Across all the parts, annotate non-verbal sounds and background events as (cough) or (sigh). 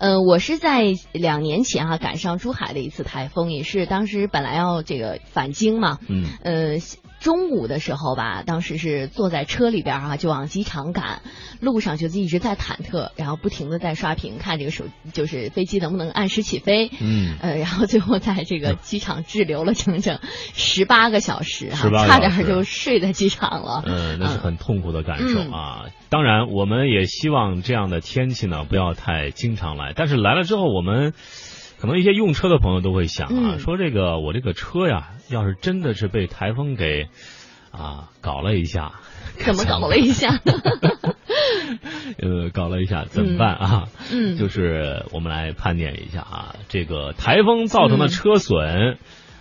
呃，我是在两年前啊赶上珠海的一次台风，也是当时本来要这个返京嘛，嗯，呃，中午的时候吧，当时是坐在车里边啊，就往机场赶，路上就一直在忐忑，然后不停的在刷屏看这个手，就是飞机能不能按时起飞，嗯，呃，然后最后在这个机场滞留了整整十八个小时啊，18个小时。差点就睡在机场了，嗯，那是很痛苦的感受嗯。啊。当然，我们也希望这样的天气呢不要太经常来，但是来了之后，我们可能一些用车的朋友都会想啊，嗯说这个我这个车呀，要是真的是被台风给啊搞了一下，怎么搞了一下呢？(laughs) 呃，搞了一下怎么办啊？嗯，就是我们来盘点一下啊，这个台风造成的车损，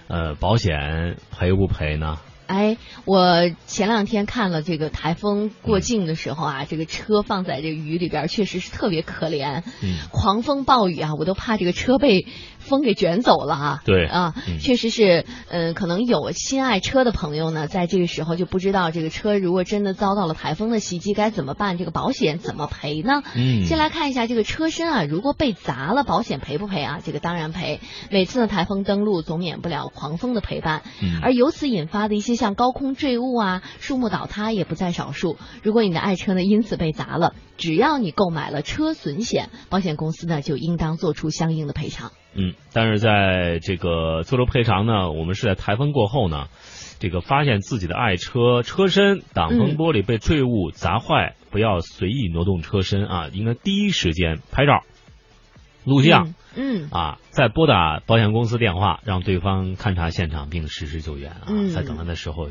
呃，保险赔不赔呢？哎，我前两天看了这个台风过境的时候啊，这个车放在这个雨里边，确实是特别可怜。嗯，狂风暴雨啊，我都怕这个车被风给卷走了啊。对啊，嗯确实是，嗯、可能有心爱车的朋友呢，在这个时候就不知道这个车如果真的遭到了台风的袭击该怎么办，这个保险怎么赔呢？嗯先来看一下这个车身啊，如果被砸了，保险赔不赔啊？这个当然赔。每次呢台风登陆，总免不了狂风的陪伴，嗯而由此引发的一些像高空坠物啊、树木倒塌也不在少数。如果你的爱车呢因此被砸了，只要你购买了车损险，保险公司呢就应当做出相应的赔偿。嗯，但是在这个做出赔偿呢，我们是在台风过后呢，这个发现自己的爱车车身挡风玻璃被坠物砸坏，不要随意挪动车身啊，应该第一时间拍照、录像。嗯，嗯啊，再拨打保险公司电话，让对方勘察现场并实施救援啊。嗯在等待的时候，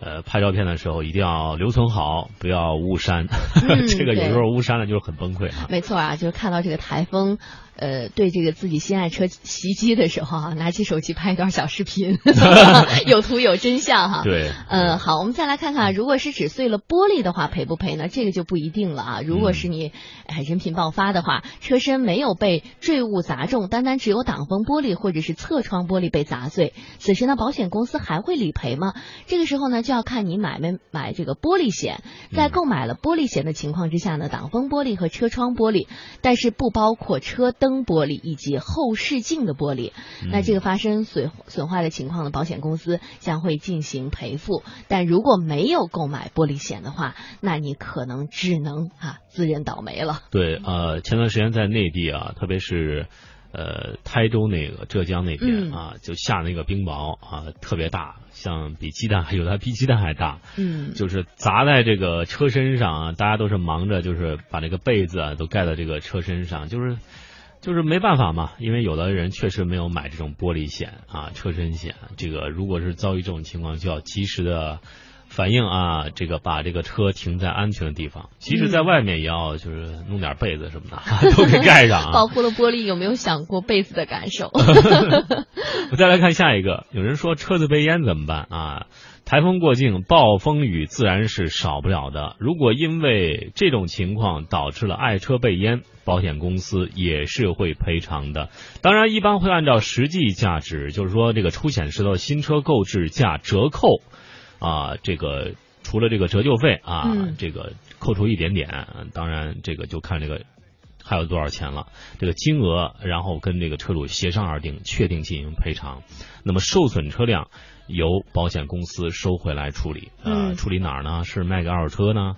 呃，拍照片的时候一定要留存好，不要误删。(laughs) 嗯这个有对时候误删了就是很崩溃啊。没错啊，就是看到这个台风，呃，对这个自己心爱车袭击的时候啊，拿起手机拍一段小视频，(laughs) (laughs) 有图有真相哈。对，呃，好，我们再来看看，如果是只碎了玻璃的话，赔不赔呢？这个就不一定了啊。如果是你哎人品爆发的话，车身没有被坠物砸中，单单只有挡风玻璃或者是侧窗玻璃被砸碎，此时呢，保险公司还会理赔吗？这个时候呢，就要看你买没买这个玻璃险。在购买了玻璃险的情况之下呢，挡风玻璃和车窗玻璃，但是不包括车灯玻璃以及后视镜的玻璃。那这个发生损损坏的情况呢，保险公司将会进行赔付。但如果没有购买玻璃险的话，那你可能只能啊自认倒霉了。对，呃，前段时间在内地啊，特别是呃台州那个浙江那边嗯啊，就下那个冰雹啊，特别大，像比鸡蛋还有的还比鸡蛋还大，嗯就是砸在这个车身上啊，大家都是忙着就是把这个被子啊都盖到这个车身上，就是。就是没办法嘛，因为有的人确实没有买这种玻璃险啊、车身险。这个如果是遭遇这种情况，就要及时的反应啊，这个把这个车停在安全的地方，即使在外面也要就是弄点被子什么的、(laughs) 都给盖上啊。(laughs) 保护了玻璃，有没有想过被子的感受？(laughs) 我再来看下一个，有人说车子被淹怎么办啊？台风过境，暴风雨自然是少不了的。如果因为这种情况导致了爱车被淹，保险公司也是会赔偿的。当然，一般会按照实际价值，就是说这个出险时的新车购置价折扣啊，这个除了这个折旧费啊，嗯这个扣除一点点，当然这个就看这个还有多少钱了，这个金额，然后跟这个车主协商而定，确定进行赔偿。那么受损车辆由保险公司收回来处理，呃，嗯处理哪儿呢？是卖给二手车呢？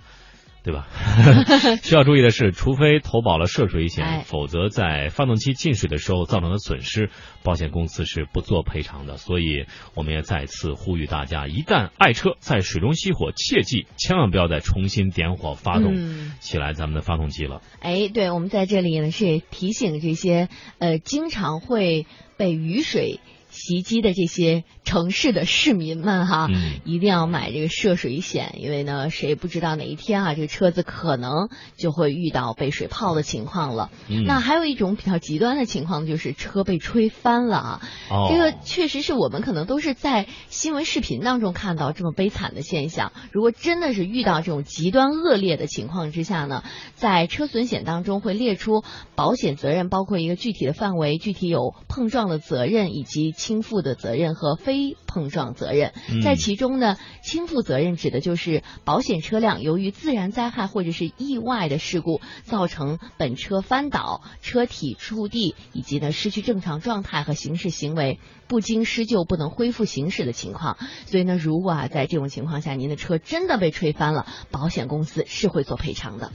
对吧？(laughs) 需要注意的是，除非投保了涉水险，哎否则在发动机进水的时候造成的损失，保险公司是不做赔偿的。所以，我们也再次呼吁大家，一旦爱车在水中熄火，切记千万不要再重新点火发动嗯起来咱们的发动机了。哎，对，我们在这里呢是提醒这些呃经常会被雨水袭击的这些城市的市民们哈，嗯一定要买这个涉水险，因为呢，谁不知道哪一天啊，这个车子可能就会遇到被水泡的情况了。嗯那还有一种比较极端的情况，就是车被吹翻了啊。哦，这个确实是我们可能都是在新闻视频当中看到这么悲惨的现象。如果真的是遇到这种极端恶劣的情况之下呢，在车损险当中会列出保险责任，包括一个具体的范围、具体有碰撞的责任以及倾覆的责任和非碰撞责任。嗯在其中呢，倾覆责任指的就是保险车辆由于自然灾害或者是意外的事故造成本车翻倒、车体触地以及呢失去正常状态和行驶行为不经施救不能恢复行驶的情况。所以呢，如果啊在这种情况下您的车真的被吹翻了，保险公司是会做赔偿的。